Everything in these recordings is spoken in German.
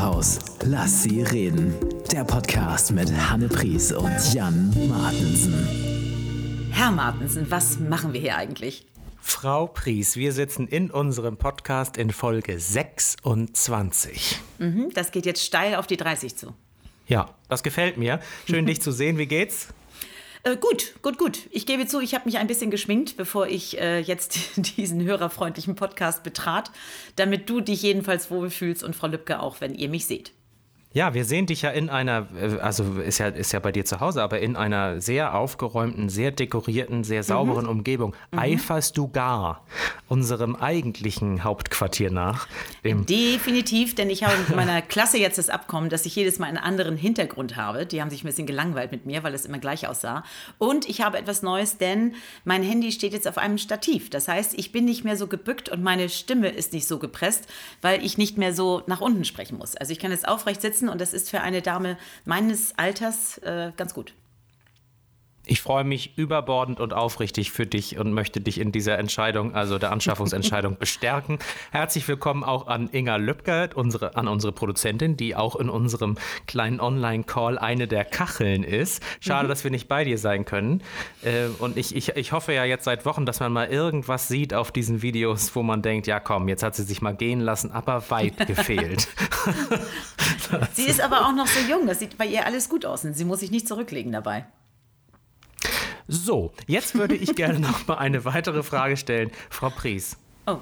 Doppelhaus. Lass sie reden. Der Podcast mit Hanne Pries und Jan Martensen. Herr Martensen, was machen wir hier eigentlich? Frau Pries, wir sitzen in unserem Podcast in Folge 26. Mhm, das geht jetzt steil auf die 30 zu. Ja, das gefällt mir. Schön, dich zu sehen. Wie geht's? Äh, gut, gut, gut. Ich gebe zu, ich habe mich ein bisschen geschminkt, bevor ich äh, jetzt diesen hörerfreundlichen Podcast betrat, damit du dich jedenfalls wohlfühlst und Frau Lübcke auch, wenn ihr mich seht. Ja, wir sehen dich ja in einer, äh, also ist ja, ist ja bei dir zu Hause, aber in einer sehr aufgeräumten, sehr dekorierten, sehr sauberen mhm. Umgebung. Mhm. Eiferst du gar unserem eigentlichen Hauptquartier nach? Definitiv, denn ich habe mit meiner Klasse jetzt das Abkommen, dass ich jedes Mal einen anderen Hintergrund habe. Die haben sich ein bisschen gelangweilt mit mir, weil es immer gleich aussah. Und ich habe etwas Neues, denn mein Handy steht jetzt auf einem Stativ. Das heißt, ich bin nicht mehr so gebückt und meine Stimme ist nicht so gepresst, weil ich nicht mehr so nach unten sprechen muss. Also ich kann jetzt aufrecht sitzen sitzen und das ist für eine Dame meines Alters äh, ganz gut. Ich freue mich überbordend und aufrichtig für dich und möchte dich in dieser Entscheidung, also der Anschaffungsentscheidung, bestärken. Herzlich willkommen auch an Inga Lübke, unsere, an unsere Produzentin, die auch in unserem kleinen Online-Call eine der Kacheln ist. Schade, mhm. dass wir nicht bei dir sein können. Äh, und ich, ich, ich hoffe ja jetzt seit Wochen, dass man mal irgendwas sieht auf diesen Videos, wo man denkt, ja komm, jetzt hat sie sich mal gehen lassen, aber weit gefehlt. sie ist aber auch noch so jung, das sieht bei ihr alles gut aus und sie muss sich nicht zurücklegen dabei. So, jetzt würde ich gerne noch mal eine weitere Frage stellen. Frau Pries. Oh.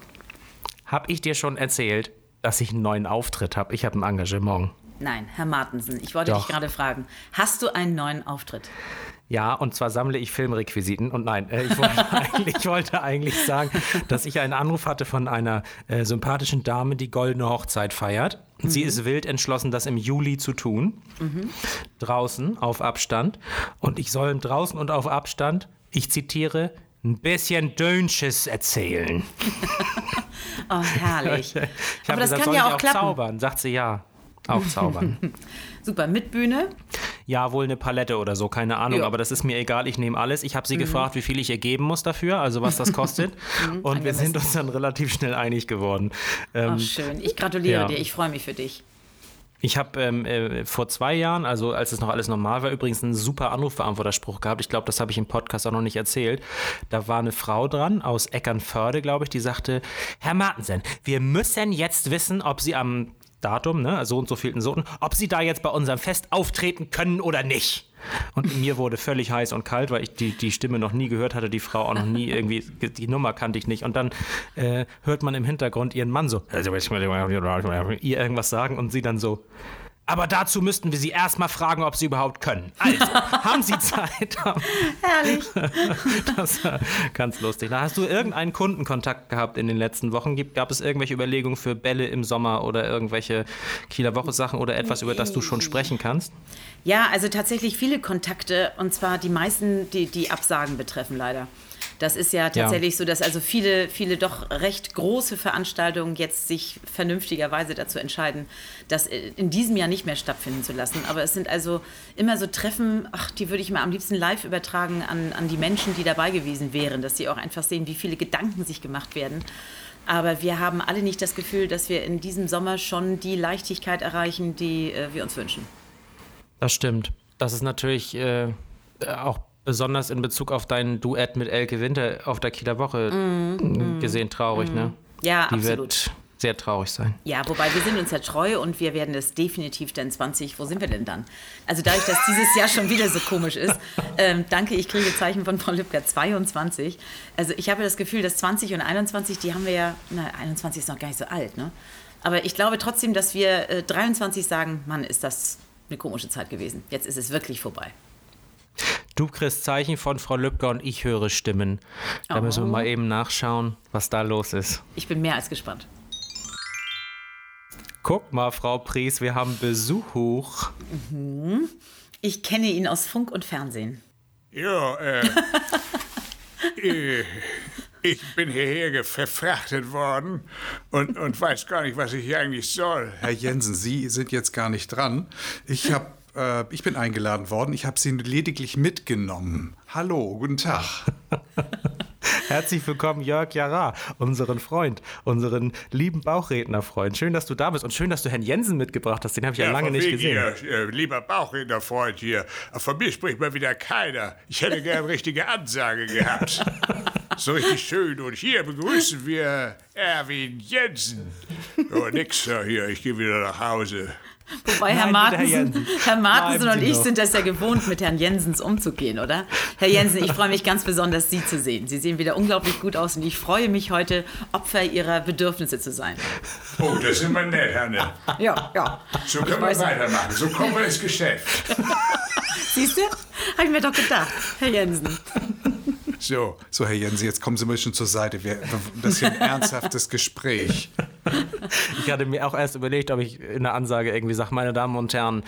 Habe ich dir schon erzählt, dass ich einen neuen Auftritt habe? Ich habe ein Engagement. Nein, Herr Martensen, ich wollte Doch. dich gerade fragen. Hast du einen neuen Auftritt? Ja, und zwar sammle ich Filmrequisiten. Und nein, äh, ich, wollte eigentlich, ich, wollte eigentlich, sagen, dass ich einen Anruf hatte von einer äh, sympathischen Dame, die Goldene Hochzeit feiert. Mhm. Sie ist wild entschlossen, das im Juli zu tun. Mhm. Draußen auf Abstand. Und ich soll draußen und auf Abstand, ich zitiere, ein bisschen Dönsches erzählen. oh, herrlich. ich Aber das gesagt, kann ja auch, auch klappen. zaubern, sagt sie ja. Auch zaubern. Super, mit Bühne? Ja, wohl eine Palette oder so, keine Ahnung, ja. aber das ist mir egal, ich nehme alles. Ich habe sie mhm. gefragt, wie viel ich ihr geben muss dafür, also was das kostet. Mhm, und wir sind uns dann relativ schnell einig geworden. Ähm, oh, schön, ich gratuliere ja. dir, ich freue mich für dich. Ich habe ähm, äh, vor zwei Jahren, also als es noch alles normal war, übrigens einen super Anrufbeantworterspruch gehabt. Ich glaube, das habe ich im Podcast auch noch nicht erzählt. Da war eine Frau dran aus Eckernförde, glaube ich, die sagte: Herr Martensen, wir müssen jetzt wissen, ob Sie am Datum, ne, so und so vielten Soten, ob sie da jetzt bei unserem Fest auftreten können oder nicht. Und mir wurde völlig heiß und kalt, weil ich die, die Stimme noch nie gehört hatte, die Frau auch noch nie irgendwie, die Nummer kannte ich nicht. Und dann äh, hört man im Hintergrund ihren Mann so, ihr irgendwas sagen und sie dann so, aber dazu müssten wir Sie erstmal fragen, ob Sie überhaupt können. Also, haben Sie Zeit? Herrlich. Das war ganz lustig. Hast du irgendeinen Kundenkontakt gehabt in den letzten Wochen? Gab es irgendwelche Überlegungen für Bälle im Sommer oder irgendwelche Kieler Woche Sachen oder etwas, über das du schon sprechen kannst? Ja, also tatsächlich viele Kontakte und zwar die meisten, die die Absagen betreffen leider. Das ist ja tatsächlich ja. so, dass also viele, viele doch recht große Veranstaltungen jetzt sich vernünftigerweise dazu entscheiden, das in diesem Jahr nicht mehr stattfinden zu lassen. Aber es sind also immer so Treffen, ach, die würde ich mal am liebsten live übertragen an, an die Menschen, die dabei gewesen wären, dass sie auch einfach sehen, wie viele Gedanken sich gemacht werden. Aber wir haben alle nicht das Gefühl, dass wir in diesem Sommer schon die Leichtigkeit erreichen, die äh, wir uns wünschen. Das stimmt. Das ist natürlich äh, auch besonders in Bezug auf dein Duett mit Elke Winter auf der Kieler Woche mm, gesehen traurig, mm. ne? Ja, Die absolut. Wird sehr traurig sein. Ja, wobei wir sind uns ja treu und wir werden das definitiv dann 20, wo sind wir denn dann? Also dadurch, dass dieses Jahr schon wieder so komisch ist, ähm, danke, ich kriege Zeichen von Frau Lübcker, 22. Also ich habe das Gefühl, dass 20 und 21, die haben wir ja, na, 21 ist noch gar nicht so alt, ne? Aber ich glaube trotzdem, dass wir äh, 23 sagen, Mann, ist das eine komische Zeit gewesen. Jetzt ist es wirklich vorbei. Du kriegst Zeichen von Frau Lübcker und ich höre Stimmen. Da oh. müssen wir mal eben nachschauen, was da los ist. Ich bin mehr als gespannt. Guck mal, Frau Pries, wir haben Besuch. Mhm. Ich kenne ihn aus Funk und Fernsehen. Ja, äh, äh ich bin hierher verfrachtet worden und, und weiß gar nicht, was ich hier eigentlich soll. Herr Jensen, Sie sind jetzt gar nicht dran. Ich habe äh, ich bin eingeladen worden. Ich habe sie lediglich mitgenommen. Hallo, guten Tag. Herzlich willkommen, Jörg Jara, unseren Freund, unseren lieben Bauchrednerfreund. Schön, dass du da bist und schön, dass du Herrn Jensen mitgebracht hast. Den habe ich ja, ja lange nicht gesehen. Hier, äh, lieber Bauchrednerfreund hier. Von mir spricht mal wieder keiner. Ich hätte gern richtige Ansage gehabt. so richtig schön. Und hier begrüßen wir Erwin Jensen. Oh, nix hier. Ich gehe wieder nach Hause. Wobei Nein, Herr Martensen, Herr Martensen und ich noch. sind das ja gewohnt, mit Herrn Jensens umzugehen, oder? Herr Jensen, ich freue mich ganz besonders, Sie zu sehen. Sie sehen wieder unglaublich gut aus und ich freue mich heute, Opfer Ihrer Bedürfnisse zu sein. Oh, das ist immer nett, Herr Ne. Ja, ja. So können wir weitermachen. So kommen wir ins Geschäft. Siehst du? Habe ich mir doch gedacht, Herr Jensen. So. So, Herr Jensen, jetzt kommen Sie mal schon zur Seite. Wir, das ist hier ein ernsthaftes Gespräch. Ich hatte mir auch erst überlegt, ob ich in der Ansage irgendwie sage, meine Damen und Herren,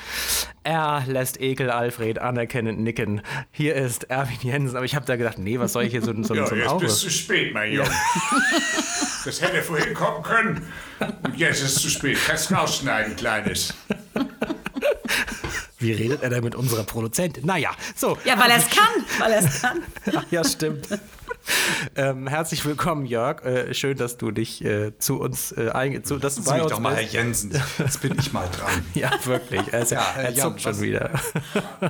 er lässt Ekel Alfred anerkennend nicken. Hier ist Erwin Jensen. Aber ich habe da gedacht, nee, was soll ich hier so, so, ja, so ein jetzt Auge? bist du zu spät, mein Junge. Das hätte vorhin kommen können. Und jetzt ist es zu spät. Kannst rausschneiden, Kleines. Wie redet er denn mit unserer Produzentin? Naja, so. Ja, weil er es kann. Weil er es kann. Ach, ja, stimmt. Ähm, herzlich willkommen, Jörg. Äh, schön, dass du dich äh, zu uns äh, eingezogen hast. Bei uns doch mal, Herr Jensen. Jetzt bin ich mal dran. ja, wirklich. Er, ist, ja, er ja, zuckt schon wieder.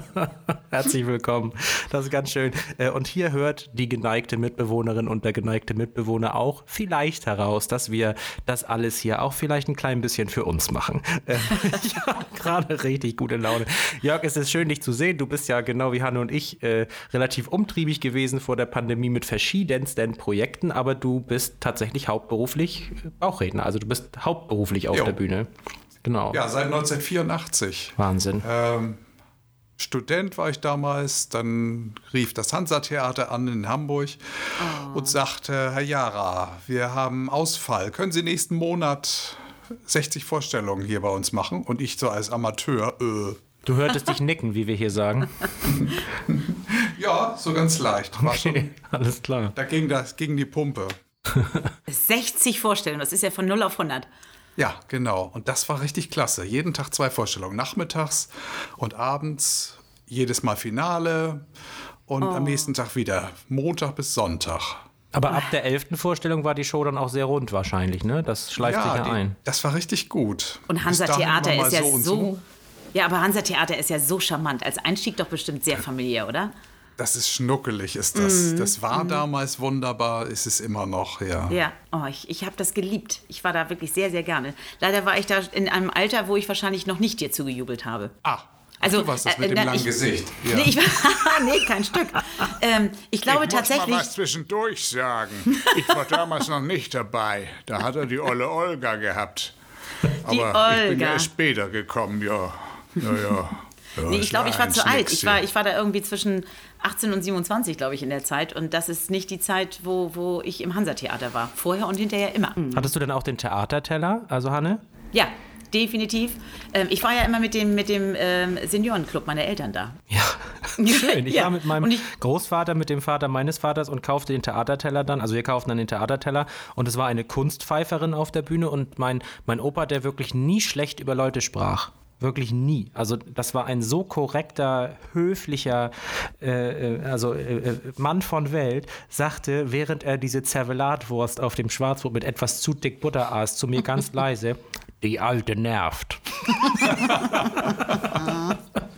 herzlich willkommen. Das ist ganz schön. Äh, und hier hört die geneigte Mitbewohnerin und der geneigte Mitbewohner auch vielleicht heraus, dass wir das alles hier auch vielleicht ein klein bisschen für uns machen. Äh, ich habe gerade richtig gute Laune. Jörg, es ist schön, dich zu sehen. Du bist ja genau wie Hanne und ich äh, relativ umtriebig gewesen vor der Pandemie mit verschiedensten Projekten, aber du bist tatsächlich hauptberuflich Bauchredner. Also du bist hauptberuflich auf jo. der Bühne. Genau. Ja, seit 1984. Wahnsinn. Ähm, Student war ich damals, dann rief das Hansa-Theater an in Hamburg oh. und sagte, Herr Jara, wir haben Ausfall. Können Sie nächsten Monat 60 Vorstellungen hier bei uns machen? Und ich so als Amateur, äh, Du hörtest dich nicken, wie wir hier sagen. ja, so ganz leicht. War okay, schon, alles klar. Da ging, das, ging die Pumpe. 60 Vorstellungen, das ist ja von 0 auf 100. Ja, genau. Und das war richtig klasse. Jeden Tag zwei Vorstellungen. Nachmittags und abends, jedes Mal Finale und oh. am nächsten Tag wieder. Montag bis Sonntag. Aber ab der elften Vorstellung war die Show dann auch sehr rund wahrscheinlich, ne? Das schleift ja, sich ja die, ein. Das war richtig gut. Und Hansa Theater ist ja so, so ja, aber Hansa Theater ist ja so charmant. Als Einstieg doch bestimmt sehr familiär, oder? Das ist schnuckelig, ist das. Mhm. Das war mhm. damals wunderbar, ist es immer noch, ja. Ja, oh, ich, ich habe das geliebt. Ich war da wirklich sehr, sehr gerne. Leider war ich da in einem Alter, wo ich wahrscheinlich noch nicht dir zugejubelt habe. Ah. Also, du warst das mit äh, dem langen ich, Gesicht. Ja. Nee, ich, nee, kein Stück. Ähm, ich glaube ich tatsächlich. Ich muss mal was zwischendurch sagen. Ich war damals noch nicht dabei. Da hat er die olle Olga gehabt. Aber die Olga. ich bin ja später gekommen, ja. Ja, ja. Ja, nee, ich glaube, ich war zu alt. Ich war, ich war da irgendwie zwischen 18 und 27, glaube ich, in der Zeit. Und das ist nicht die Zeit, wo, wo ich im Hansa-Theater war. Vorher und hinterher immer. Mhm. Hattest du denn auch den Theaterteller, also Hanne? Ja, definitiv. Ähm, ich war ja immer mit dem, mit dem ähm, Seniorenclub meiner Eltern da. Ja, schön. Ich ja. war mit meinem ich, Großvater, mit dem Vater meines Vaters und kaufte den Theaterteller dann. Also wir kauften dann den Theaterteller und es war eine Kunstpfeiferin auf der Bühne und mein, mein Opa, der wirklich nie schlecht über Leute sprach. Wirklich nie. Also das war ein so korrekter, höflicher äh, äh also äh, äh, Mann von Welt, sagte, während er diese Zervelatwurst auf dem Schwarzbrot mit etwas zu dick Butter aß, zu mir ganz leise, die Alte nervt.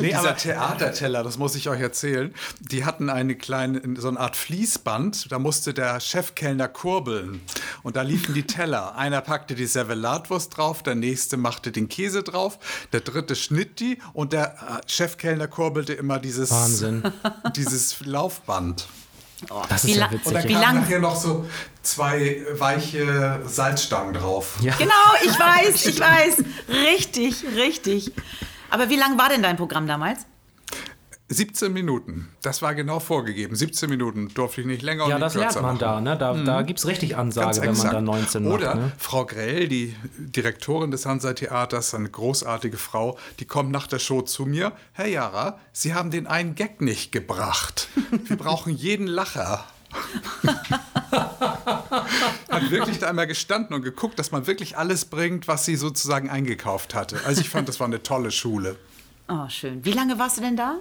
nee, Dieser Theaterteller, das muss ich euch erzählen, die hatten eine kleine, so eine Art Fließband, da musste der Chefkellner kurbeln. Und da liefen die Teller. Einer packte die Servelatwurst drauf, der nächste machte den Käse drauf, der dritte schnitt die und der äh, Chefkellner kurbelte immer dieses, Wahnsinn. dieses Laufband. Oh, das ist ja witzig. Und dann kamen hier noch so zwei weiche Salzstangen drauf. Ja. Genau, ich weiß, ich weiß. Richtig, richtig. Aber wie lang war denn dein Programm damals? 17 Minuten. Das war genau vorgegeben. 17 Minuten durfte ich nicht länger und Ja, das lernt man machen. da. Ne? Da, mhm. da gibt es richtig Ansage, wenn man da 19 macht. Oder ne? Frau Grell, die Direktorin des Hansa-Theaters, eine großartige Frau, die kommt nach der Show zu mir. Herr Jara, Sie haben den einen Gag nicht gebracht. Wir brauchen jeden Lacher. hat wirklich da einmal gestanden und geguckt, dass man wirklich alles bringt, was sie sozusagen eingekauft hatte. Also ich fand, das war eine tolle Schule. Oh, schön. Wie lange warst du denn da?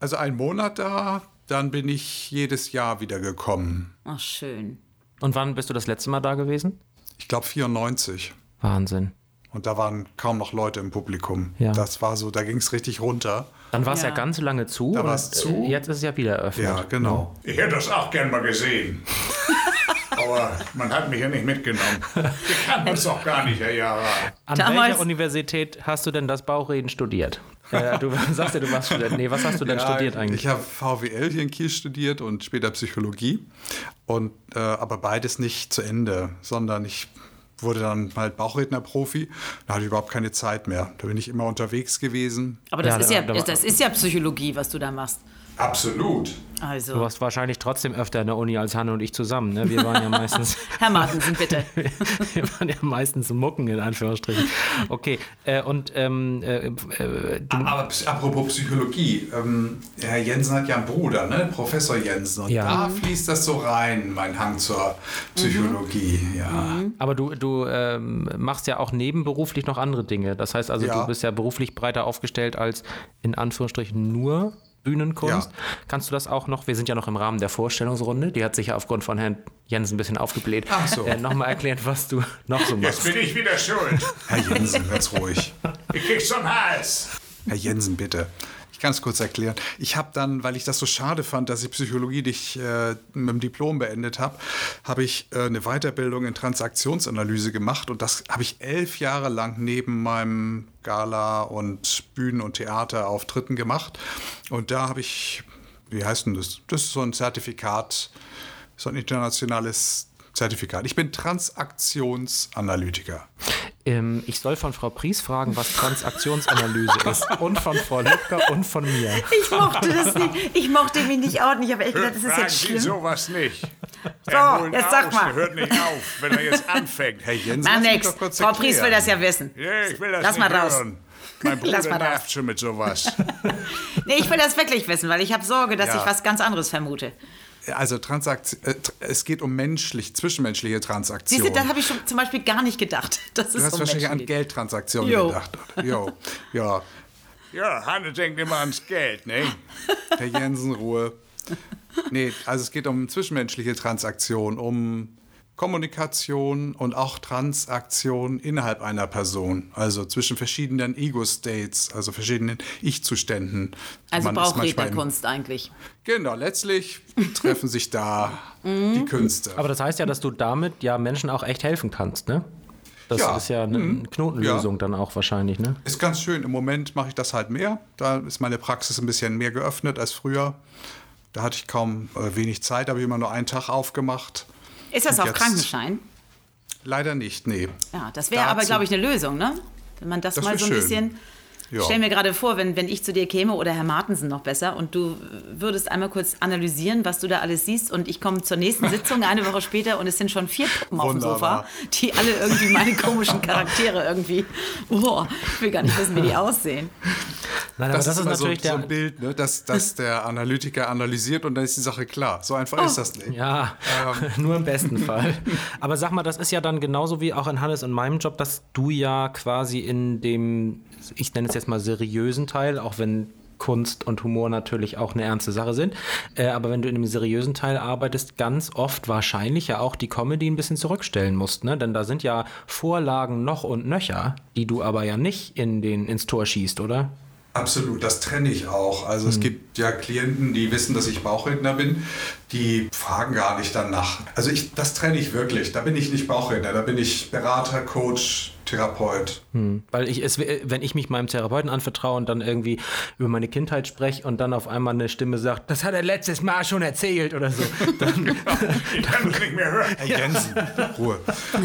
Also einen Monat da, dann bin ich jedes Jahr wieder gekommen. Ach, schön. Und wann bist du das letzte Mal da gewesen? Ich glaube 94. Wahnsinn. Und da waren kaum noch Leute im Publikum. Ja. Das war so, da ging es richtig runter. Dann war es ja. Ja. ganz lange zu. Da und, war's zu. Jetzt ist es ja wieder eröffnet. Ja, genau. Ich hätte das auch gern mal gesehen. Aber man hat mich ja nicht mitgenommen. Wir kannten uns doch gar nicht, Herr Jara. An Damals- welcher Universität hast du denn das Bauchreden studiert? äh, du sagst ja, du warst Student. Nee, was hast du denn studiert eigentlich? Ich habe VWL hier in Kiel studiert und später Psychologie. Und, äh, aber beides nicht zu Ende, sondern ich wurde dann halt Bauchredner-Profi. Da hatte ich überhaupt keine Zeit mehr. Da bin ich immer unterwegs gewesen. Aber das, Ja, ist, ja, das ist ja Psychologie, was du da machst. Absolut. Du Also, warst wahrscheinlich trotzdem öfter in der Uni als Hanne und ich zusammen. Ne? Wir waren ja meistens, Herr Martensen, bitte. wir waren ja meistens Mucken in Anführungsstrichen. Okay, äh, und ähm, äh, äh, du, Aber apropos Psychologie, ähm, Herr Jensen hat ja einen Bruder, ne? Professor Jensen. Und Ja. da fließt das so rein, mein Hang zur Psychologie. Ja. aber du, du ähm, machst ja auch nebenberuflich noch andere Dinge. Das heißt also, Ja. du bist ja beruflich breiter aufgestellt als in Anführungsstrichen nur Bühnenkunst. Ja. Kannst du das auch noch, wir sind ja noch im Rahmen der Vorstellungsrunde, die hat sich ja aufgrund von Herrn Jensen ein bisschen aufgebläht, Ach so. äh, nochmal erklären, was du noch so Jetzt machst. bin ich wieder schuld. Herr Jensen, ganz ruhig. Ich krieg's zum Hals. Herr Jensen, bitte. Es kurz erklären. Ich habe dann, weil ich das so schade fand, dass ich Psychologie nicht äh, mit dem Diplom beendet habe, habe ich äh, eine Weiterbildung in Transaktionsanalyse gemacht und das habe ich elf Jahre lang neben meinem Gala und Bühnen- und Theaterauftritten gemacht. Und da habe ich, wie heißt denn das? Das ist so ein Zertifikat, so ein internationales Zertifikat. Ich bin Transaktionsanalytiker. Ähm, ich soll von Frau Pries fragen, was Transaktionsanalyse ist. Und von Frau Lübcker und von mir. Ich mochte das nicht. Ich mochte mich nicht ordnen. Ich habe echt gedacht, das ist jetzt Sie schlimm. sowas nicht. So, Er jetzt sag aus, mal. Hört nicht auf, wenn er jetzt anfängt. Herr lass mich nix. Frau Pries will das ja wissen. Ja, ich will das Lass nicht mal raus. hören. Mein Lass Bruder mal raus. nervt schon mit sowas. Nee, ich will das wirklich wissen, weil ich habe Sorge, dass Ja. ich was ganz anderes vermute. Also Transakt äh, es geht um menschlich, zwischenmenschliche Siehst Transaktionen. du, da habe ich schon zum Beispiel gar nicht gedacht. Das ist du hast so wahrscheinlich an. Geldtransaktionen Jo. gedacht. Jo. Ja, Ja, Hanne denkt immer ans Geld, ne? Herr Jensen, Ruhe. Nee, also es geht um zwischenmenschliche Transaktionen, um Kommunikation und auch Transaktion innerhalb einer Person, also zwischen verschiedenen Ego-States, also verschiedenen Ich-Zuständen. Also Man braucht Rednerkunst eigentlich. Genau, letztlich treffen sich da Mhm. die Künste. Aber das heißt ja, dass du damit ja Menschen auch echt helfen kannst, ne? Das Ja. ist ja eine Knotenlösung Ja. dann auch wahrscheinlich, ne? Ist ganz schön. Im Moment mache ich das halt mehr. Da ist meine Praxis ein bisschen mehr geöffnet als früher. Da hatte ich kaum äh, wenig Zeit, habe ich immer nur einen Tag aufgemacht. Ist das Und auf Krankenschein? Leider nicht, nee. Ja, das wäre aber, glaube ich, eine Lösung, ne? Wenn man das, Das mal so ein schön. bisschen. Ja. Stell mir gerade vor, wenn, wenn ich zu dir käme oder Herr Martensen noch besser und du würdest einmal kurz analysieren, was du da alles siehst und ich komme zur nächsten Sitzung eine Woche später und es sind schon vier Puppen auf dem Sofa, die alle irgendwie meine komischen Charaktere irgendwie, boah, ich will gar nicht wissen, wie die aussehen. Nein, aber Das, ist, so, natürlich so der. ein Bild, ne? dass, dass der Analytiker analysiert und dann ist die Sache klar. So einfach Oh. ist das nicht. Ja, Ähm. nur im besten Fall. Aber sag mal, das ist ja dann genauso wie auch in Hannes und meinem Job, dass du ja quasi in dem, ich nenne es jetzt mal seriösen Teil, auch wenn Kunst und Humor natürlich auch eine ernste Sache sind, äh, aber wenn du in dem seriösen Teil arbeitest, ganz oft wahrscheinlich ja auch die Comedy ein bisschen zurückstellen musst, ne? Denn da sind ja Vorlagen noch und nöcher, die du aber ja nicht in den, ins Tor schießt, oder? Absolut, das trenne ich auch. Also es gibt ja Klienten, die wissen, dass ich Bauchredner bin, die fragen gar nicht danach. Also ich, das trenne ich wirklich. Da bin ich nicht Bauchredner, da bin ich Berater, Coach, Therapeut. Weil ich es, wenn ich mich meinem Therapeuten anvertraue und dann irgendwie über meine Kindheit spreche und dann auf einmal eine Stimme sagt, das hat er letztes Mal schon erzählt oder so, dann, Ich kann es nicht mehr hören. Herr Jensen, Ruhe.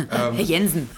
Herr Jensen.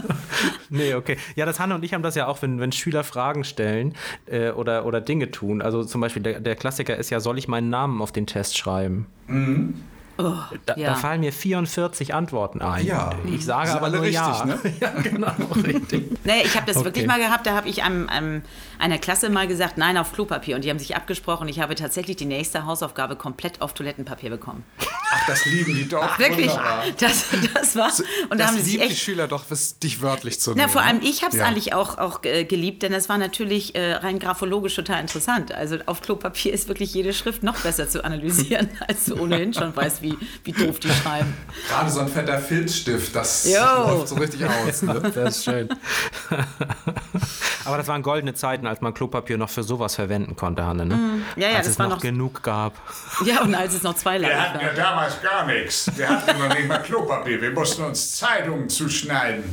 nee, okay. Ja, das Hanne und ich haben das ja auch, wenn, wenn Schüler Fragen stellen äh, oder, oder Dinge tun. Also zum Beispiel der, der Klassiker ist ja, soll ich meinen Namen auf den Test schreiben? Und Oh, da, ja. da, fallen mir 44 Antworten ein. Ja. Ich sage aber nur richtig, ja. Ne? ja, genau, richtig. nee, ich habe das okay. wirklich mal gehabt, da habe ich einem, einem, einer Klasse mal gesagt, nein, auf Klopapier. Und die haben sich abgesprochen. Ich habe tatsächlich die nächste Hausaufgabe komplett auf Toilettenpapier bekommen. Ach, das lieben die doch. Ach, wirklich? Das, das war. Und da haben sie sich echt, die Schüler doch, dich wörtlich zu nehmen. Na, vor allem ich habe es ja. eigentlich auch, auch äh, geliebt, denn es war natürlich äh, rein graphologisch total interessant. Also auf Klopapier ist wirklich jede Schrift noch besser zu analysieren, als du ohnehin schon weißt, wie, wie doof die schreiben. Gerade so ein fetter Filzstift, das läuft so richtig aus. Ne? Das ist schön. Aber das waren goldene Zeiten, als man Klopapier noch für sowas verwenden konnte, Hanne. Ne? Mm, ja, ja, als das es war noch, noch genug gab. Ja, und als es noch zwei Lager gab. Wir hatten ja damals gar nichts. Wir hatten noch nicht mal Klopapier. Wir mussten uns Zeitungen zuschneiden.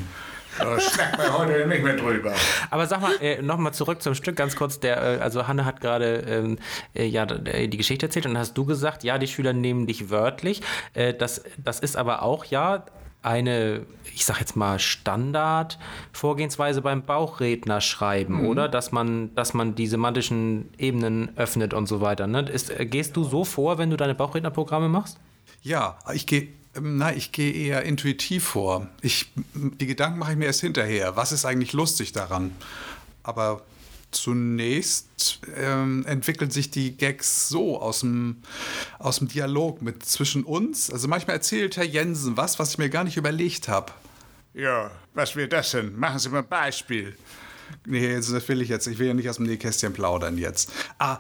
Da schnackt man heute nicht mehr drüber. Aber sag mal, äh, nochmal zurück zum Stück ganz kurz. Der, äh, also Hanne hat gerade ähm, äh, ja, äh, die Geschichte erzählt und hast du gesagt, ja, die Schüler nehmen dich wörtlich. Äh, das, das ist aber auch ja eine, ich sag jetzt mal, Standard-Vorgehensweise beim Bauchredner schreiben, mhm. oder? Dass man, dass man die semantischen Ebenen öffnet und so weiter. Ne? Ist, äh, gehst du so vor, wenn du deine Bauchrednerprogramme machst? Ja, ich gehe na, ich gehe eher intuitiv vor. Ich, die Gedanken mache ich mir erst hinterher. Was ist eigentlich lustig daran? Aber zunächst ähm, entwickeln sich die Gags so aus dem, aus dem Dialog mit zwischen uns. Also manchmal erzählt Herr Jensen was, was ich mir gar nicht überlegt habe. Ja, was wird das denn? Machen Sie mal ein Beispiel. Nee, das will ich jetzt. Ich will ja nicht aus dem Nähkästchen plaudern jetzt. Ah,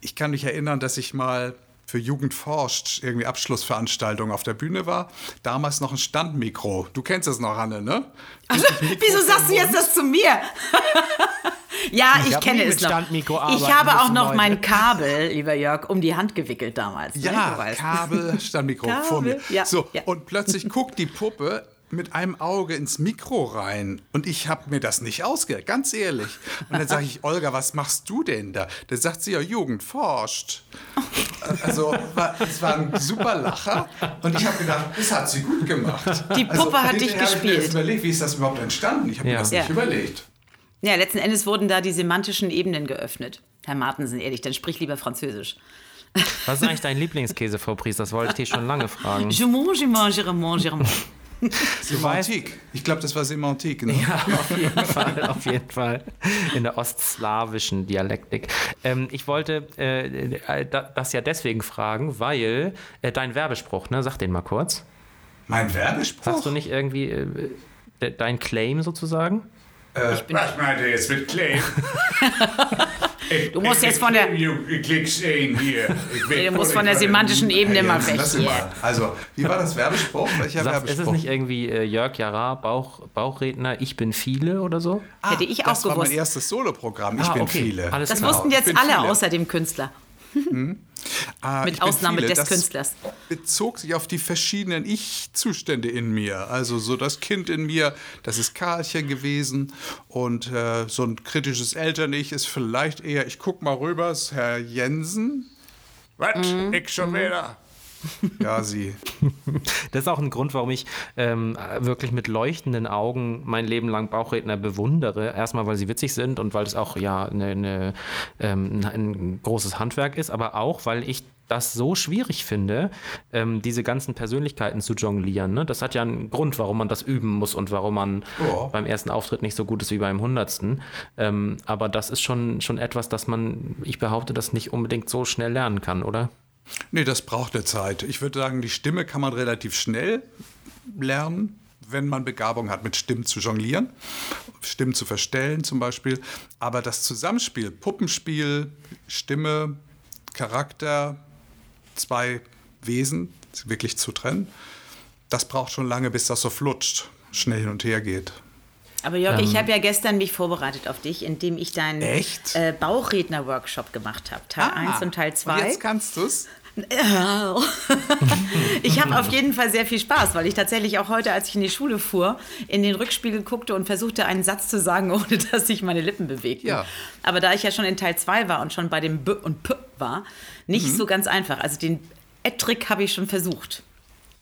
ich kann mich erinnern, dass ich mal für Jugend forscht irgendwie Abschlussveranstaltung auf der Bühne war. Damals noch ein Standmikro. Du kennst es noch, Hanne, ne? Also, wieso sagst du jetzt das zu mir? ja, ich, ich kenne es noch. Ich habe auch noch mein Kabel, lieber Jörg, um die Hand gewickelt damals. Ne? Ja, ne? Kabel, Standmikro Kabel, vor mir. Ja, so, ja. und plötzlich guckt die Puppe mit einem Auge ins Mikro rein und ich habe mir das nicht ausgehört, ganz ehrlich. Und dann sage ich, Olga, was machst du denn da? Da sagt sie ja, Jugend forscht. Also es war ein super Lacher und ich habe gedacht, das hat sie gut gemacht. Die Puppe also, hat dich gespielt. Ich überlegt, wie ist das überhaupt entstanden? Ich habe ja. mir das ja. nicht überlegt. Ja, letzten Endes wurden da die semantischen Ebenen geöffnet. Herr Martensen, ehrlich, dann sprich lieber Französisch. Was ist eigentlich dein Lieblingskäse, Frau Priest? Das wollte ich dir schon lange fragen. Je mange, je mange, je mange, je mange. Semantik. Ich glaube, das war Semantik. Ne? Ja, auf jeden Fall, auf jeden Fall. In der ostslawischen Dialektik. Ähm, ich wollte äh, das ja deswegen fragen, weil äh, dein Werbespruch, ne, sag den mal kurz. Mein Werbespruch? Sagst du nicht irgendwie äh, dein Claim sozusagen? Äh, was meint ihr jetzt mit Claim? Du musst jetzt von der. Du musst von der semantischen Ebene mal weg. Mal. Also, wie war das Werbespruch? Welcher Sag, Werbespruch? Ist es nicht irgendwie äh, Jörg Jara, Bauch, Bauchredner, ich bin viele oder so? Ah, Hätte ich auch das gewusst. Das war mein erstes Soloprogramm, ich ah, bin okay. viele. Alles das klar. wussten jetzt alle viele. außer dem Künstler. Hm? Ah, Mit Ausnahme viele. des Künstlers. bezog sich auf die verschiedenen Ich-Zustände in mir. Also so das Kind in mir, das ist Karlchen gewesen. Und äh, so ein kritisches Eltern-Ich ist vielleicht eher, ich guck mal rüber, ist Herr Jensen. Was? Mhm. Ich schon mhm. wieder? Ja, sie. Das ist auch ein Grund, warum ich ähm, wirklich mit leuchtenden Augen mein Leben lang Bauchredner bewundere. Erstmal, weil sie witzig sind und weil es auch ja eine, eine, ähm, ein großes Handwerk ist, aber auch, weil ich das so schwierig finde, ähm, diese ganzen Persönlichkeiten zu jonglieren. Ne? Das hat ja einen Grund, warum man das üben muss und warum man oh. beim ersten Auftritt nicht so gut ist wie beim hundertsten. Ähm, aber das ist schon, schon etwas, das man, ich behaupte, das nicht unbedingt so schnell lernen kann, oder? Nee, das braucht eine Zeit. Ich würde sagen, die Stimme kann man relativ schnell lernen, wenn man Begabung hat, mit Stimmen zu jonglieren, Stimmen zu verstellen zum Beispiel. Aber das Zusammenspiel, Puppenspiel, Stimme, Charakter, zwei Wesen wirklich zu trennen, das braucht schon lange, bis das so flutscht, schnell hin und her geht. Aber Jörg, ähm, ich habe ja gestern mich vorbereitet auf dich, indem ich deinen äh, Bauchredner-Workshop gemacht habe. Teil ah, 1 und Teil 2. Und jetzt kannst du es. ich habe auf jeden Fall sehr viel Spaß, weil ich tatsächlich auch heute, als ich in die Schule fuhr, in den Rückspiegel guckte und versuchte, einen Satz zu sagen, ohne dass sich meine Lippen bewegten. Ja. Aber da ich ja schon in Teil 2 war und schon bei dem B und P war, nicht mhm. so ganz einfach. Also den Ettrick habe ich schon versucht.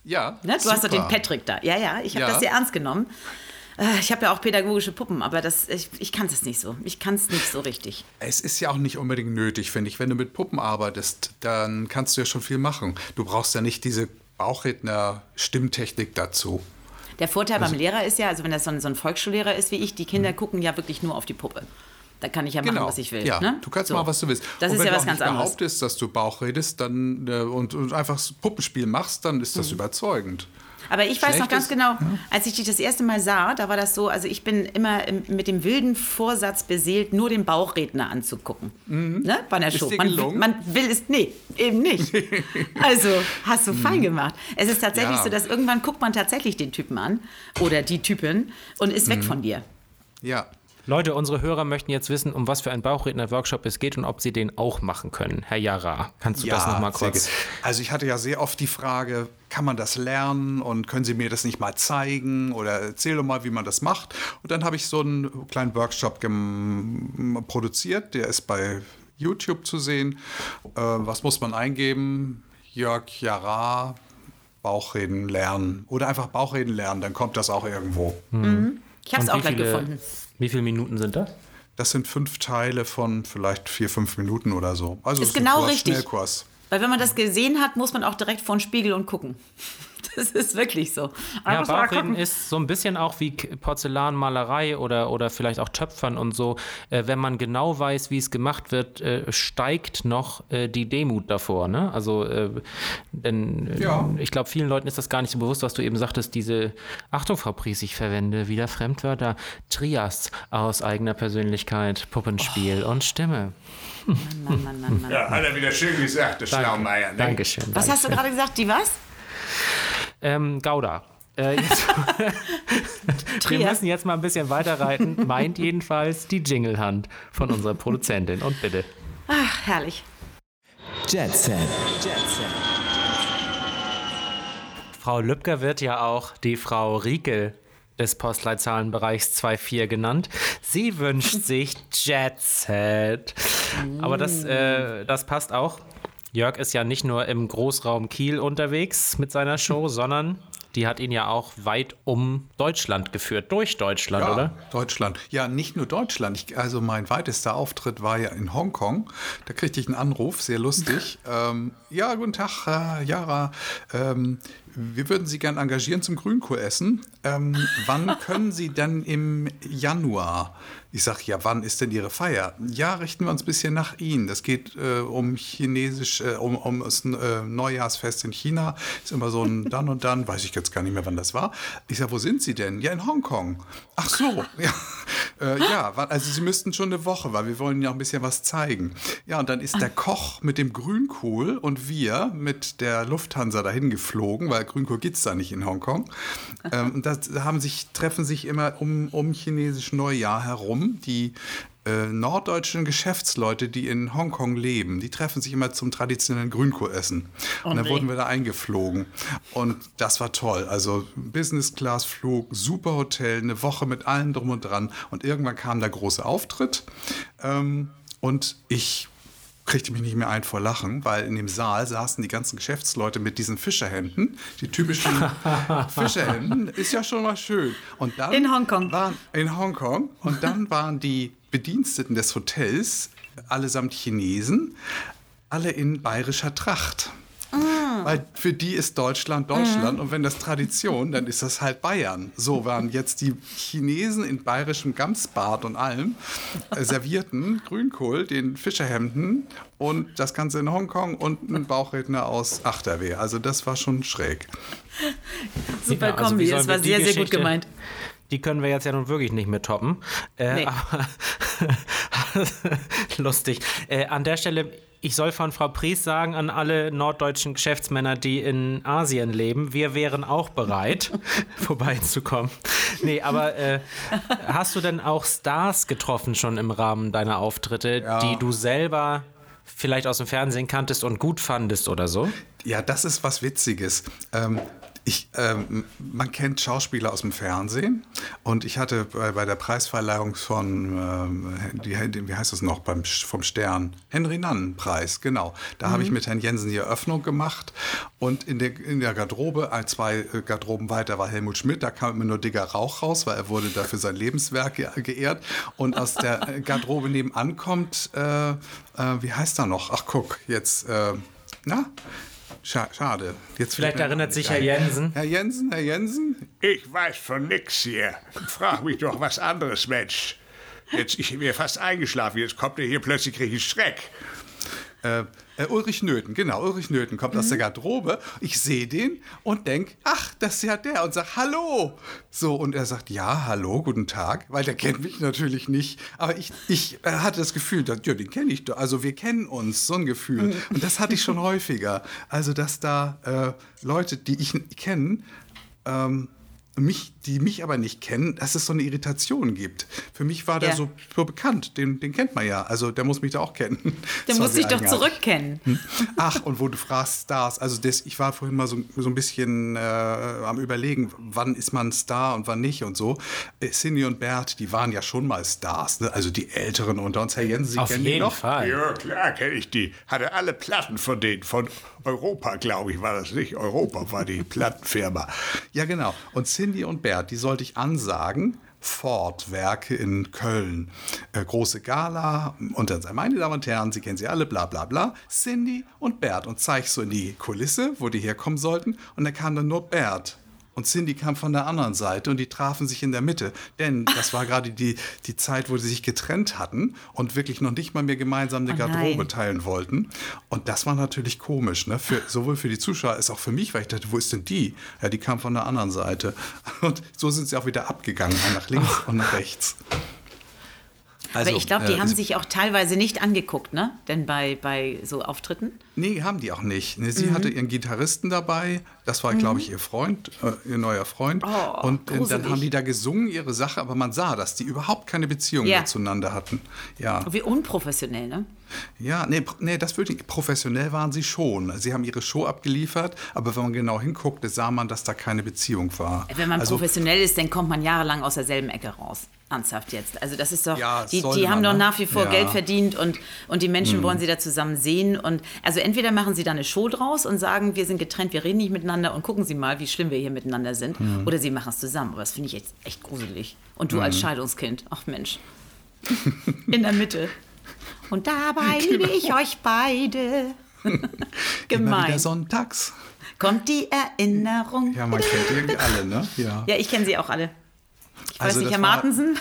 Ja. Ne? Du super. hast doch den Patrick da. Ja, ja, ich habe ja. das sehr ernst genommen. Äh, ich habe ja auch pädagogische Puppen, aber das, ich, ich kann es nicht so. Ich kann es nicht so richtig. Es ist ja auch nicht unbedingt nötig, finde ich. Wenn du mit Puppen arbeitest, dann kannst du ja schon viel machen. Du brauchst ja nicht diese Bauchredner, Stimmtechnik dazu. Der Vorteil also, beim Lehrer ist ja, also wenn das so ein, so ein Volksschullehrer ist wie ich, die Kinder mhm. gucken ja wirklich nur auf die Puppe. Da kann ich ja machen, genau. was ich will. Ja, ne? du kannst so. machen, was du willst. Das und ist ja was ganz anderes. Wenn du behauptest, dass du Bauch redest dann, äh, und, und einfach Puppenspiel machst, dann ist das mhm. überzeugend. Aber ich weiß noch ganz genau, als ich dich das erste Mal sah, da war das so, also ich bin immer mit dem wilden Vorsatz beseelt, nur den Bauchredner anzugucken. Mhm. Ne? Bei der Show. Man, man, will es, nee, eben nicht. also hast du mhm. fein gemacht. Es ist tatsächlich ja. so, dass irgendwann guckt man tatsächlich den Typen an oder die Typin und ist mhm. weg von dir. Ja. Leute, unsere Hörer möchten jetzt wissen, um was für einen Bauchredner-Workshop es geht und ob sie den auch machen können. Herr Jara, kannst du ja, das nochmal kurz? Also ich hatte ja sehr oft die Frage, kann man das lernen und können Sie mir das nicht mal zeigen oder erzähl doch mal, wie man das macht. Und dann habe ich so einen kleinen Workshop produziert, der ist bei YouTube zu sehen. Äh, was muss man eingeben? Jörg Jara, Bauchreden lernen oder einfach Bauchreden lernen, dann kommt das auch irgendwo. Mhm. Ich habe es auch gleich gefunden. Wie viele Minuten sind das? Das sind fünf Teile von vielleicht vier, fünf Minuten oder so. Also ist, ist genau Kurs, richtig. Schnellkurs. Weil wenn man das gesehen hat, muss man auch direkt vor den Spiegel und gucken. Das ist wirklich so. ja, Bauchreden ist so ein bisschen auch wie Porzellanmalerei oder, oder vielleicht auch Töpfern und so. Äh, wenn man genau weiß, wie es gemacht wird, äh, steigt noch äh, die Demut davor. Ne? Also, äh, denn äh, ja. ich glaube, vielen Leuten ist das gar nicht so bewusst, was du eben sagtest, diese, Achtung, Frau Pries, ich verwende wieder Fremdwörter, Trias aus eigener Persönlichkeit, Puppenspiel oh. und Stimme. Mann, Mann, Mann, ja, hat er wieder schön gesagt, der Schlaumeier. Ne? Dankeschön. Was Dankeschön. hast du gerade gesagt, die was? Ähm, Gouda. Äh, jetzt, wir müssen jetzt mal ein bisschen weiterreiten, meint jedenfalls die Jinglehand von unserer Produzentin. Und bitte. Ach, herrlich. Jet Set. Jet Set. Frau Lübcker wird ja auch die Frau Riekel des Postleitzahlenbereichs 2.4 genannt. Sie wünscht sich Jet Set. Aber das, äh, das passt auch. Jörg ist ja nicht nur im Großraum Kiel unterwegs mit seiner Show, sondern die hat ihn ja auch weit um Deutschland geführt, durch Deutschland, ja, oder? Deutschland. Ja, nicht nur Deutschland. Ich, also mein weitester Auftritt war ja in Hongkong. Da kriegte ich einen Anruf, sehr lustig. ähm, ja, guten Tag, äh, Jara. Ähm, wir würden Sie gern engagieren zum Grünkohl essen. Ähm, wann können Sie denn im Januar? Ich sage, ja, wann ist denn Ihre Feier? Ja, richten wir uns ein bisschen nach Ihnen. Das geht äh, um chinesisch, äh, um, um das äh, Neujahrsfest in China. Ist immer so ein dann und dann, weiß ich jetzt gar nicht mehr, wann das war. Ich sage, wo sind Sie denn? Ja, in Hongkong. Ach so, ja. Äh, ja, also Sie müssten schon eine Woche, weil wir wollen ja auch ein bisschen was zeigen. Ja, und dann ist der Koch mit dem Grünkohl und wir mit der Lufthansa dahin geflogen, weil Grünkohl gibt es da nicht in Hongkong. Ähm, und da haben sich, treffen sich immer um, um chinesisch Neujahr herum die äh, norddeutschen Geschäftsleute, die in Hongkong leben, die treffen sich immer zum traditionellen Grünkohlessen. Oh, und dann wurden wir da eingeflogen. Und das war toll. Also Business-Class-Flug, super Hotel, eine Woche mit allem drum und dran. Und irgendwann kam der große Auftritt. Ähm, und ich kriegte mich nicht mehr ein vor Lachen, weil in dem Saal saßen die ganzen Geschäftsleute mit diesen Fischerhänden, die typischen Fischerhänden, ist ja schon mal schön. Und dann in Hongkong. Waren, in Hongkong. Und dann waren die Bediensteten des Hotels allesamt Chinesen, alle in bayerischer Tracht. Ah. Weil für die ist Deutschland Deutschland mhm. und wenn das Tradition, dann ist das halt Bayern. So waren jetzt die Chinesen in bayerischem Gamsbart und allem äh, servierten Grünkohl, den Fischerhemden und das Ganze in Hongkong und ein Bauchredner aus Achterwehr. Also das war schon schräg. Super ja, also Kombi, das war sehr, sehr gut gemeint die können wir jetzt ja nun wirklich nicht mehr toppen. Äh, nee. Aber lustig. Äh, an der Stelle, ich soll von Frau Pries sagen an alle norddeutschen Geschäftsmänner, die in Asien leben, wir wären auch bereit, vorbeizukommen. Nee, aber äh, hast du denn auch Stars getroffen schon im Rahmen deiner Auftritte, ja. die du selber vielleicht aus dem Fernsehen kanntest und gut fandest oder so? Ja, das ist was Witziges. Ähm, ich, ähm, man kennt Schauspieler aus dem Fernsehen und ich hatte bei, bei der Preisverleihung von, ähm, die, wie heißt das noch, beim, vom Stern, Henry Nannen Preis, genau. Da mhm. habe ich mit Herrn Jensen die Eröffnung gemacht und in der, in der Garderobe, zwei äh, Garderoben weiter war Helmut Schmidt, da kam immer nur dicker Rauch raus, weil er wurde dafür sein Lebenswerk ge geehrt und aus der äh, Garderobe nebenan kommt, äh, äh, wie heißt er noch? Ach guck, jetzt, äh, na? Scha schade. Jetzt Vielleicht erinnert sich Herr Jensen. Herr Jensen, Herr Jensen? Ich weiß von nix hier. Frag mich doch was anderes, Mensch. Jetzt, ich wäre fast eingeschlafen, jetzt kommt er hier plötzlich, kriege ich Schreck. Äh, äh, Ulrich Nöthen, genau, Ulrich Nöthen kommt mhm. aus der Garderobe. Ich sehe den und denke, ach, das ist ja der und sag Hallo. So, und er sagt, ja, hallo, guten Tag, weil der kennt mich natürlich nicht. Aber ich, ich äh, hatte das Gefühl, dass, ja, den kenne ich doch. Also wir kennen uns, so ein Gefühl. Mhm. Und das hatte ich schon häufiger. Also, dass da äh, Leute, die ich kenne, ähm, mich, die mich aber nicht kennen, dass es so eine Irritation gibt. Für mich war der ja. so, so, bekannt, den, den kennt man ja. Also der muss mich da auch kennen. Der muss dich doch zurückkennen. Hm? Ach, und wo du fragst, Stars. Also das, ich war vorhin mal so, so ein bisschen äh, am überlegen, wann ist man Star und wann nicht und so. Äh, Cindy und Bert, die waren ja schon mal Stars. Ne? Also die Älteren unter uns. Herr Jensen, Sie Auf kennen jeden die noch? Fall. Ja, klar kenne ich die. Hatte alle Platten von denen. Von Europa, glaube ich, war das nicht. Europa war die Plattenfirma. Ja, genau. Und Cindy und Bert, die sollte ich ansagen. Ford-Werke in Köln. Äh, große Gala und dann sagen, meine Damen und Herren, Sie kennen sie alle, bla bla bla. Cindy und Bert und zeig so in die Kulisse, wo die herkommen sollten. Und da kam dann nur Bert und Cindy kam von der anderen Seite und die trafen sich in der Mitte. Denn das war gerade die, die Zeit, wo sie sich getrennt hatten und wirklich noch nicht mal mehr gemeinsam eine oh Garderobe teilen wollten. Und das war natürlich komisch, ne? Für, sowohl für die Zuschauer als auch für mich, weil ich dachte, wo ist denn die? Ja, die kam von der anderen Seite. Und so sind sie auch wieder abgegangen, nach links oh. und nach rechts. Also, Aber ich glaube, die äh, haben sich auch teilweise nicht angeguckt, ne? Denn bei, bei so Auftritten? Nee, haben die auch nicht. Nee, sie mhm. hatte ihren Gitarristen dabei, das war, mhm. glaube ich, ihr Freund, äh, ihr neuer Freund. Oh, und äh, dann haben die da gesungen, ihre Sache, aber man sah, dass die überhaupt keine Beziehung ja. zueinander hatten. Ja. Wie unprofessionell, ne? Ja, nee, nee, das wirklich professionell waren sie schon. Sie haben ihre Show abgeliefert, aber wenn man genau hinguckte, sah man, dass da keine Beziehung war. Wenn man also, professionell ist, dann kommt man jahrelang aus derselben Ecke raus. Ernsthaft jetzt. Also das ist doch, ja, die, die haben man, doch ne? nach wie vor ja. Geld verdient und, und die Menschen hm. wollen sie da zusammen sehen. Und also entweder machen sie da eine Show draus und sagen, wir sind getrennt, wir reden nicht miteinander und gucken Sie mal, wie schlimm wir hier miteinander sind. Hm. Oder sie machen es zusammen. Aber das finde ich jetzt echt gruselig. Und du hm. als Scheidungskind, ach Mensch. In der Mitte. Und dabei genau. liebe ich euch beide. Gemein. wieder sonntags. Kommt die Erinnerung. Ja, man kennt irgendwie alle, ne? Ja, ja ich kenne sie auch alle. Ich also weiß nicht, Herr Martensen?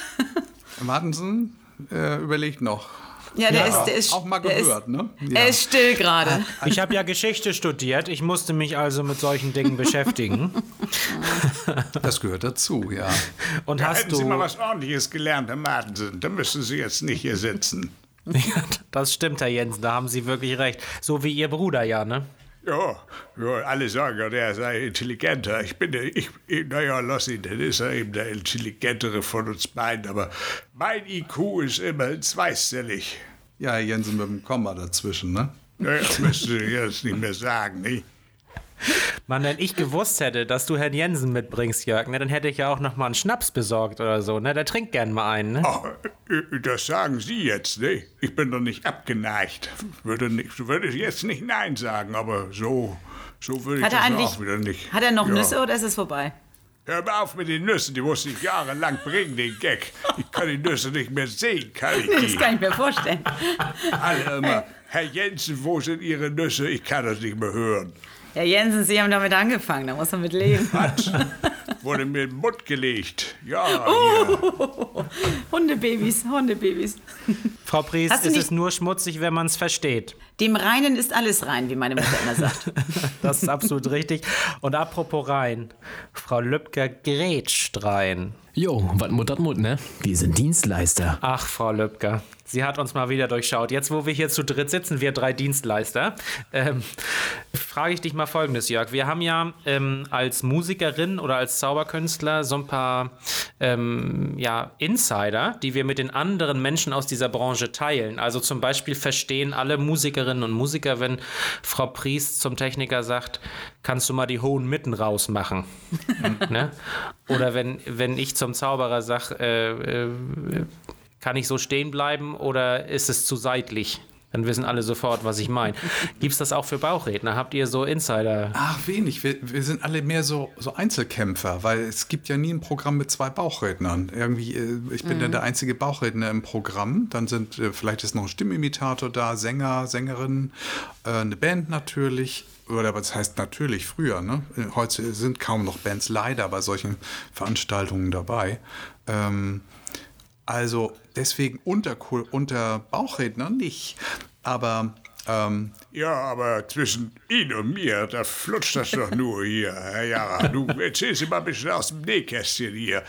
Martensen äh, überlegt noch. Ja, der, ja, ist, der ist auch mal gehört, ist, ne? Ja. Er ist still gerade. Ich habe ja Geschichte studiert. Ich musste mich also mit solchen Dingen beschäftigen. Das gehört dazu, ja. Und ja, hast hätten du Sie mal was Ordentliches gelernt, Herr Martensen, dann müssen Sie jetzt nicht hier sitzen. Ja, das stimmt, Herr Jensen, da haben Sie wirklich recht. So wie Ihr Bruder, ja, ne? Ja, ja, alle sagen, der sei intelligenter. Ich bin der, ich, naja, lass ihn, dann ist er eben der intelligentere von uns beiden. Aber mein IQ ist immer zweistellig. Ja, Jensen mit dem Komma dazwischen, ne? Ja, das müsste ich jetzt nicht mehr sagen, nicht? Mann, wenn ich gewusst hätte, dass du Herrn Jensen mitbringst, Jörg, ne, dann hätte ich ja auch noch mal einen Schnaps besorgt oder so. Ne? Der trinkt gern mal einen. Ne? Ach, äh, das sagen Sie jetzt, ne? Ich bin doch nicht abgeneigt. Würde, nicht, würde jetzt nicht Nein sagen, aber so, so würde ich hat das auch wieder nicht. Hat er noch ja. Nüsse oder ist es vorbei? Hör mal auf mit den Nüssen, die musste ich jahrelang bringen, den Gag. Ich kann die Nüsse nicht mehr sehen, kann ich die. Das kann ich mir vorstellen. Alle immer, Herr Jensen, wo sind Ihre Nüsse? Ich kann das nicht mehr hören. Ja, Jensen, Sie haben damit angefangen, da muss man mit leben. Was? Wurde mir in den Mund gelegt. Ja. Oh, Hundebabys, Hundebabys. Frau Priest, ist es nur schmutzig, wenn man es versteht. Dem Reinen ist alles rein, wie meine Mutter immer sagt. das ist absolut richtig. Und apropos rein, Frau Lübcker grätscht rein. Jo, was Mut hat Mut, ne? Wir sind Dienstleister. Ach, Frau Lübcker. Sie hat uns mal wieder durchschaut. Jetzt, wo wir hier zu dritt sitzen, wir drei Dienstleister, ähm, frage ich dich mal Folgendes, Jörg. Wir haben ja ähm, als Musikerin oder als Zauberkünstler so ein paar ähm, ja, Insider, die wir mit den anderen Menschen aus dieser Branche teilen. Also zum Beispiel verstehen alle Musikerinnen und Musiker, wenn Frau Priest zum Techniker sagt, kannst du mal die hohen Mitten rausmachen. ne? Oder wenn, wenn ich zum Zauberer sage, äh, äh, kann ich so stehen bleiben oder ist es zu seitlich? Dann wissen alle sofort, was ich meine. Gibt es das auch für Bauchredner? Habt ihr so Insider? Ach, wenig. Wir, wir sind alle mehr so, so Einzelkämpfer, weil es gibt ja nie ein Programm mit zwei Bauchrednern. Irgendwie, äh, ich bin mhm. dann der einzige Bauchredner im Programm. Dann sind, äh, vielleicht ist noch ein Stimmimitator da, Sänger, Sängerin, äh, eine Band natürlich oder was heißt natürlich früher, ne? Heute sind kaum noch Bands leider bei solchen Veranstaltungen dabei. Ähm, also deswegen unter, unter Bauchredner nicht. Aber ähm, ja, aber zwischen Ihnen und mir, da flutscht das doch nur hier, Herr Jara. Du erzählst immer ein bisschen aus dem Nähkästchen hier.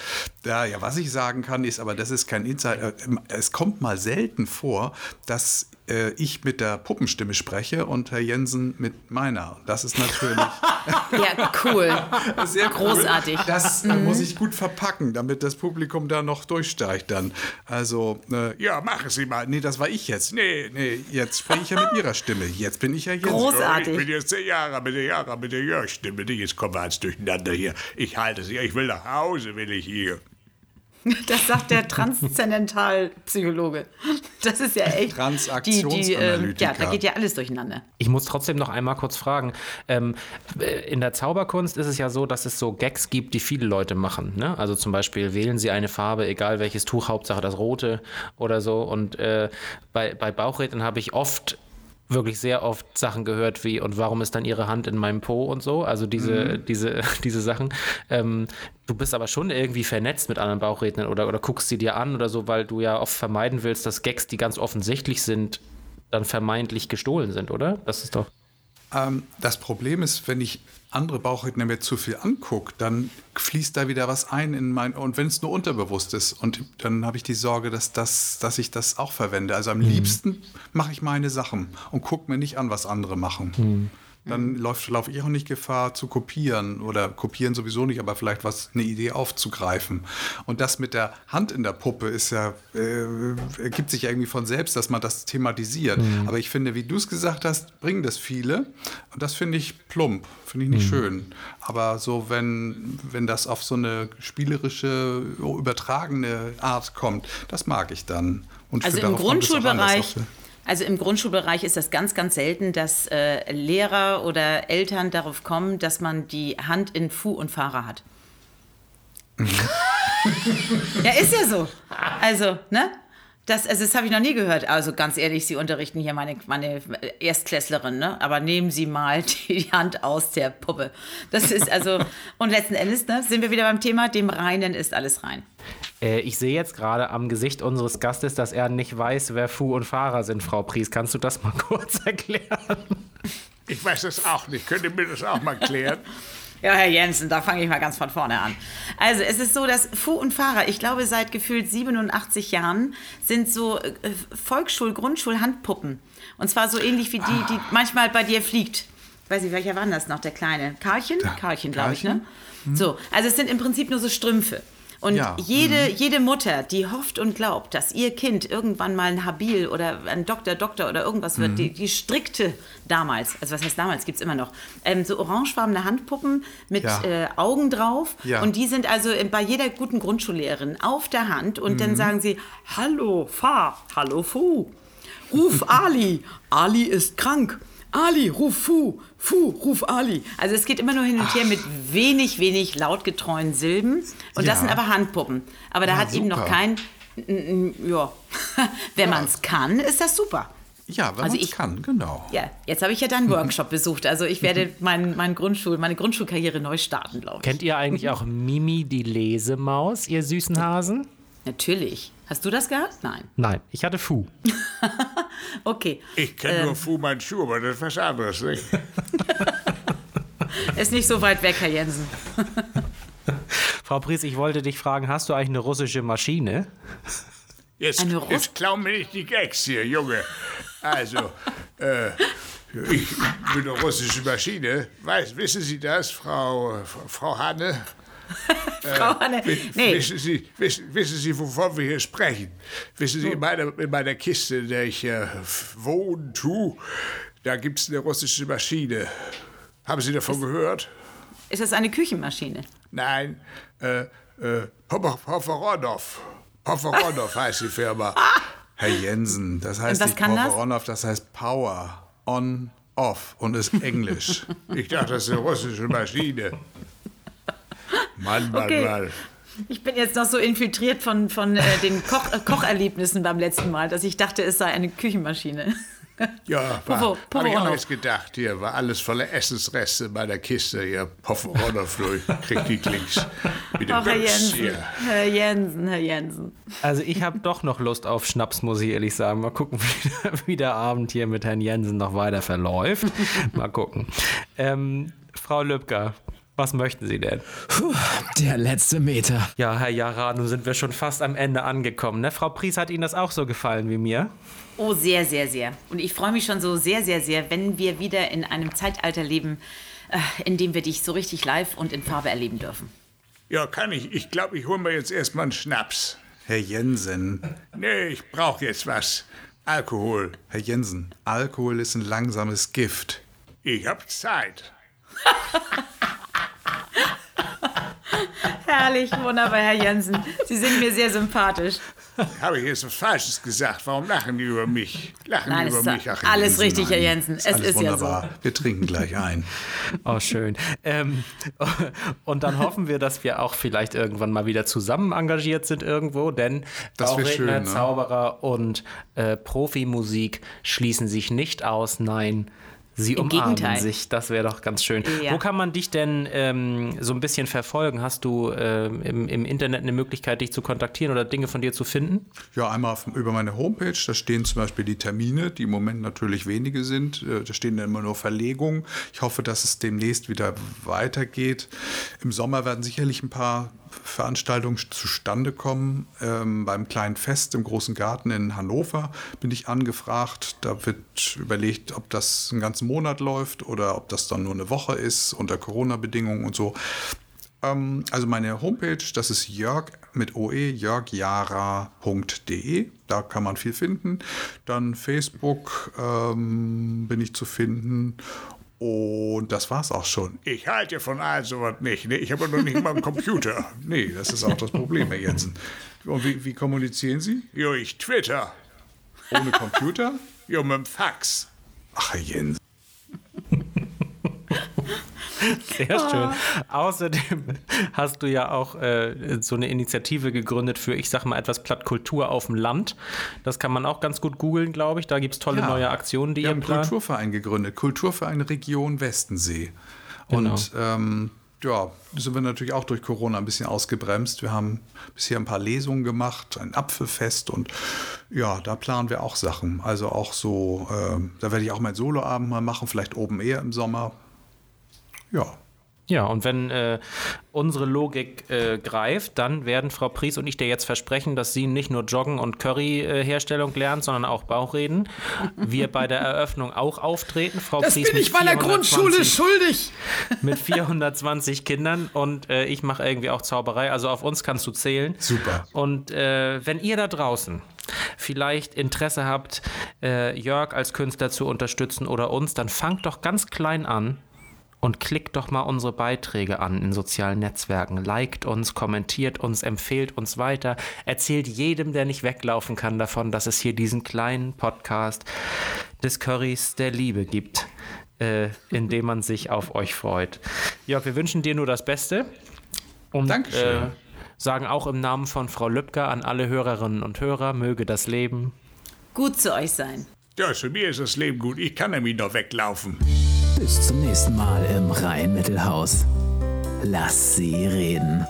Ja, ja, was ich sagen kann, ist, aber das ist kein Insider. Es kommt mal selten vor, dass äh, ich mit der Puppenstimme spreche und Herr Jensen mit meiner. Das ist natürlich. ja, cool. Sehr großartig. Cool. Das mhm. muss ich gut verpacken, damit das Publikum da noch durchsteigt dann. Also, äh, ja, machen Sie mal. Nee, das war ich jetzt. Nee, nee, jetzt spreche ich ja mit Ihrer Stimme. Jetzt bin ich ja Jensen. Großartig. Ich bin jetzt der Jahre mit der Jahre mit der Jörg-Stimme. Jetzt kommen wir alles durcheinander hier. Ich halte sie. Ich will nach Hause, will ich hier. Das sagt der Transzendentalpsychologe. Das ist ja echt. Transaktionsanalytiker. Die, die, äh, ja, da geht ja alles durcheinander. Ich muss trotzdem noch einmal kurz fragen. Ähm, in der Zauberkunst ist es ja so, dass es so Gags gibt, die viele Leute machen. Ne? Also zum Beispiel wählen sie eine Farbe, egal welches Tuch, Hauptsache das rote oder so. Und äh, bei, bei Bauchrednern habe ich oft wirklich sehr oft Sachen gehört wie und warum ist dann ihre Hand in meinem Po und so, also diese, mhm. diese, diese Sachen. Ähm, du bist aber schon irgendwie vernetzt mit anderen Bauchrednern oder, oder guckst sie dir an oder so, weil du ja oft vermeiden willst, dass Gags, die ganz offensichtlich sind, dann vermeintlich gestohlen sind, oder? Das ist doch. Ähm, das Problem ist, wenn ich andere Bauchredner mir zu viel angucke, dann fließt da wieder was ein in mein und wenn es nur unterbewusst ist und dann habe ich die Sorge, dass das, dass ich das auch verwende. Also am mhm. liebsten mache ich meine Sachen und gucke mir nicht an, was andere machen. Mhm dann läuft, laufe ich auch nicht Gefahr zu kopieren oder kopieren sowieso nicht, aber vielleicht was eine Idee aufzugreifen. Und das mit der Hand in der Puppe ist ja, äh, ergibt sich ja irgendwie von selbst, dass man das thematisiert. Mhm. Aber ich finde, wie du es gesagt hast, bringen das viele. Und das finde ich plump, finde ich nicht mhm. schön. Aber so, wenn, wenn das auf so eine spielerische, übertragene Art kommt, das mag ich dann. Und also im Grundschulbereich also im Grundschulbereich ist das ganz, ganz selten, dass äh, Lehrer oder Eltern darauf kommen, dass man die Hand in Fu und Fahrer hat. Mhm. ja, ist ja so. Also, ne? Das, also das habe ich noch nie gehört. Also ganz ehrlich, Sie unterrichten hier meine, meine Erstklässlerin, ne? aber nehmen Sie mal die Hand aus der Puppe. Das ist also, und letzten Endes ne, sind wir wieder beim Thema, dem Reinen ist alles rein. Äh, ich sehe jetzt gerade am Gesicht unseres Gastes, dass er nicht weiß, wer Fu und Fahrer sind, Frau Pries. Kannst du das mal kurz erklären? Ich weiß das auch nicht. Könnt ihr mir das auch mal klären? Ja, Herr Jensen, da fange ich mal ganz von vorne an. Also, es ist so, dass Fu und Fahrer, ich glaube, seit gefühlt 87 Jahren sind so äh, Volksschul-, Grundschul-Handpuppen. Und zwar so ähnlich wie die, die manchmal bei dir fliegt. Weiß ich, welcher war das noch, der Kleine? Karlchen? Karlchen, glaube ich, ne? Hm. So, also es sind im Prinzip nur so Strümpfe. Und ja. jede, mhm. jede Mutter, die hofft und glaubt, dass ihr Kind irgendwann mal ein Habil oder ein Doktor, Doktor oder irgendwas wird, mhm. die, die strikte damals, also was heißt damals, gibt es immer noch, ähm, so orangefarbene Handpuppen mit ja. äh, Augen drauf. Ja. Und die sind also bei jeder guten Grundschullehrerin auf der Hand und mhm. dann sagen sie, hallo, Fa, hallo, Fu, ruf Ali, Ali ist krank. Ali, ruf Fu, Fu, ruf Ali. Also es geht immer nur hin und her Ach. mit wenig, wenig lautgetreuen Silben. Und ja. das sind aber Handpuppen. Aber da ja, hat super. eben noch kein, ja, wenn ja. man es kann, ist das super. Ja, wenn also man es kann, genau. Ja, jetzt habe ich ja dann einen Workshop besucht. Also ich werde mein, mein Grundschul, meine Grundschulkarriere neu starten, glaube ich. Kennt ihr eigentlich auch Mimi die Lesemaus, ihr süßen Hasen? Natürlich. Hast du das gehabt? Nein. Nein, ich hatte Fu. okay. Ich kenne ähm, nur Fu Manchu, aber das ist was anderes. Nicht? ist nicht so weit weg, Herr Jensen. Frau Pries, ich wollte dich fragen, hast du eigentlich eine russische Maschine? Jetzt, eine Russ jetzt klau mir nicht die Gags hier, Junge. Also, äh, ich bin eine russische Maschine. Weiß, wissen Sie das, Frau, Frau Hanne? Frau äh, Hanne, nee. Wissen Sie, wissen, wissen Sie, wovon wir hier sprechen? Wissen Sie, in meiner, in meiner Kiste, in der ich äh, wohne, tu, da gibt es eine russische Maschine. Haben Sie davon ist, gehört? Ist das eine Küchenmaschine? Nein, äh, äh. Hoforodov heißt die Firma. Herr Jensen, das heißt nicht Power das? on off, das heißt Power on off und ist Englisch. Ich dachte, das ist eine russische Maschine. Mann, Mann, Okay. Mann. Ich bin jetzt noch so infiltriert von, von äh, den Koch, äh, Kocherlebnissen beim letzten Mal, dass ich dachte, es sei eine Küchenmaschine. Ja, Povo- war, Povo hab ich auch jetzt gedacht. Hier war alles voller Essensreste in meiner Kiste. Hier, Poffen Ronov, ich krieg die Klicks. Mit dem Ach, Herr Jensen, hier. Herr Jensen, Herr Jensen. Also ich habe doch noch Lust auf Schnaps, muss ich ehrlich sagen. Mal gucken, wie, wie der Abend hier mit Herrn Jensen noch weiter verläuft. Mal gucken. Ähm, Frau Lübcker, was möchten Sie denn? Der letzte Meter. Ja, Herr Jara, nun sind wir schon fast am Ende angekommen. Ne? Frau Pries, hat Ihnen das auch so gefallen wie mir? Oh, sehr, sehr, sehr. Und ich freue mich schon so sehr, sehr, sehr, wenn wir wieder in einem Zeitalter leben, äh, in dem wir dich so richtig live und in Farbe erleben dürfen. Ja, kann ich. Ich glaube, ich hole mir jetzt erstmal einen Schnaps. Herr Jensen, Nee, ich brauche jetzt was. Alkohol. Herr Jensen, Alkohol ist ein langsames Gift. Ich hab Zeit. Herrlich, wunderbar, Herr Jensen. Sie sind mir sehr sympathisch. Habe ich jetzt was Falsches gesagt? Warum lachen die über mich? Lachen Nein, über ist mich? Ach, alles Jensen, richtig, Herr. Jensen. Es Alles ist ja so. wunderbar. Wir trinken gleich ein. Oh, schön. Ähm, und dann hoffen wir, dass wir auch vielleicht irgendwann mal wieder zusammen engagiert sind irgendwo, denn schön, ne? Zauberer und äh, Profimusik schließen sich nicht aus. Nein, sie Im umarmen Gegenteil. sich. Das wäre doch ganz schön. Ja. Wo kann man dich denn ähm, so ein bisschen verfolgen? Hast du ähm, im, im Internet eine Möglichkeit, dich zu kontaktieren oder Dinge von dir zu finden? Ja, einmal auf, über meine Homepage, da stehen zum Beispiel die Termine, die im Moment natürlich wenige sind. Äh, Da stehen dann immer nur Verlegungen. Ich hoffe, dass es demnächst wieder weitergeht. Im Sommer werden sicherlich ein paar Veranstaltungen zustande kommen. Ähm, beim kleinen Fest im Großen Garten in Hannover bin ich angefragt. Da wird überlegt, ob das einen ganzen Monat läuft oder ob das dann nur eine Woche ist unter Corona-Bedingungen und so. Ähm, also meine Homepage, das ist Jörg mit OE, jörgjara.de. Da kann man viel finden. Dann Facebook ähm, bin ich zu finden. Und das war's auch schon. Ich halte von all sowas nicht. Ne? Ich habe noch nicht mal einen Computer. Nee, das ist auch das Problem, Herr Jensen. Und wie, wie kommunizieren Sie? Jo, ich twitter. Ohne Computer? Jo, mit dem Fax. Ach, Herr Jensen. Sehr schön. Außerdem hast du ja auch äh, so eine Initiative gegründet für, ich sag mal, etwas Plattkultur auf dem Land. Das kann man auch ganz gut googeln, glaube ich. Da gibt es tolle Ja. neue Aktionen, die Wir ihr haben einen. Kulturverein gegründet, Kulturverein Region Westensee. Genau. Und ähm, ja, sind wir natürlich auch durch Corona ein bisschen ausgebremst. Wir haben bisher ein paar Lesungen gemacht, ein Apfelfest und ja, da planen wir auch Sachen. Also auch so, ähm, da werde ich auch mein Soloabend mal machen, vielleicht oben eher im Sommer. Ja. Ja, und wenn äh, unsere Logik äh, greift, dann werden Frau Pries und ich dir jetzt versprechen, dass sie nicht nur Joggen und Curry-Herstellung lernt, sondern auch Bauchreden. Wir bei der Eröffnung auch auftreten. Frau Das Pries bin ich meiner 420 Grundschule schuldig. mit 420 Kindern und äh, ich mache irgendwie auch Zauberei. Also auf uns kannst du zählen. Super. Und äh, wenn ihr da draußen vielleicht Interesse habt, äh, Jörg als Künstler zu unterstützen oder uns, dann fangt doch ganz klein an und klickt doch mal unsere Beiträge an in sozialen Netzwerken. Liked uns, kommentiert uns, empfehlt uns weiter. Erzählt jedem, der nicht weglaufen kann, davon, dass es hier diesen kleinen Podcast des Currys der Liebe gibt, äh, in dem man sich auf euch freut. Jörg, wir wünschen dir nur das Beste. Und, Dankeschön. Äh, sagen auch im Namen von Frau Lübcker an alle Hörerinnen und Hörer, möge das Leben Gut zu euch sein. Ja, für mir ist das Leben gut. Ich kann nämlich noch weglaufen. Bis zum nächsten Mal im Rhein-Mittelhaus. Lass sie reden.